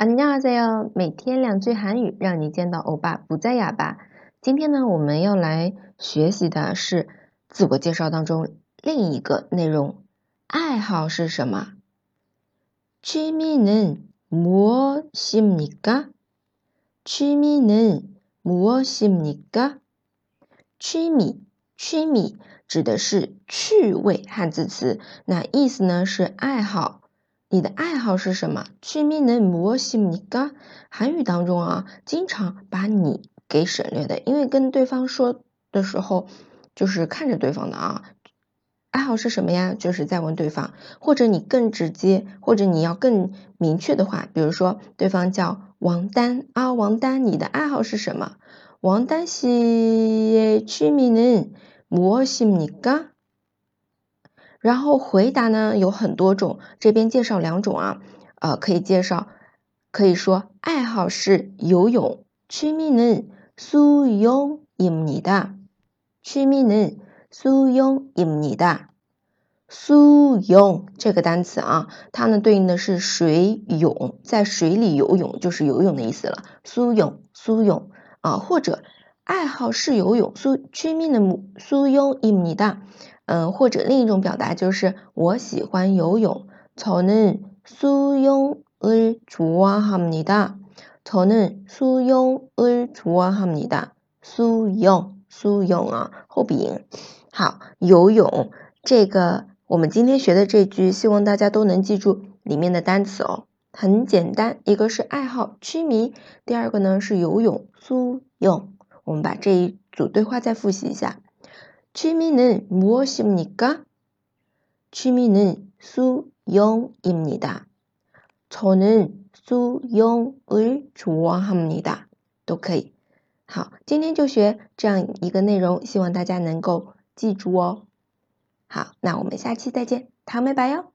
안녕하세요，每天两句韩语，让你见到欧巴不再哑巴。今天呢，我们要来学习的是自我介绍当中另一个内容。爱好是什么？취미는무엇입니 까？ 취미는무엇입니 까？ 취 미， 취미指的是趣味汉字词，那意思呢是爱好。 你的爱好是什么？취미는무엇입니 까？ 韩语当中啊，经常把你给省略的，因为跟对方说的时候，就是看着对方的啊。爱好是什么呀？就是在问对方，或者你更直接，或者你要更明确的话，比如说对方叫王丹啊，王丹，你的爱好是什么？王丹씨의취미는무엇입니 까？ 然后回答呢有很多种，这边介绍两种啊，呃，可以介绍，可以说爱好是游泳，취미는수영입니 다， 취미는수영입니 다， 수 영这个单词啊，它呢对应的是水泳，在水里游泳就是游泳的意思了，수 영， 수 영， 啊，或者爱好是游泳，수취미는수영입니 다。 嗯，或者另一种表达就是我喜欢游泳。저는수영을좋아합니 다。 저는수영을좋아합니 다。 수 영， 수 영啊，后鼻音。好，游泳这个我们今天学的这句，希望大家都能记住里面的单词哦。很简单，一个是爱好痴迷，第二个呢是游泳。수 영， 我们把这一组对话再复习一下。 취미는 무엇입니까? 취미는 수영입니다. 저는 수영을 좋아합니다. 都可以。好，今天就学这样一个内容，希望大家能够记住哦。好，那我们下期再见，다음에봐요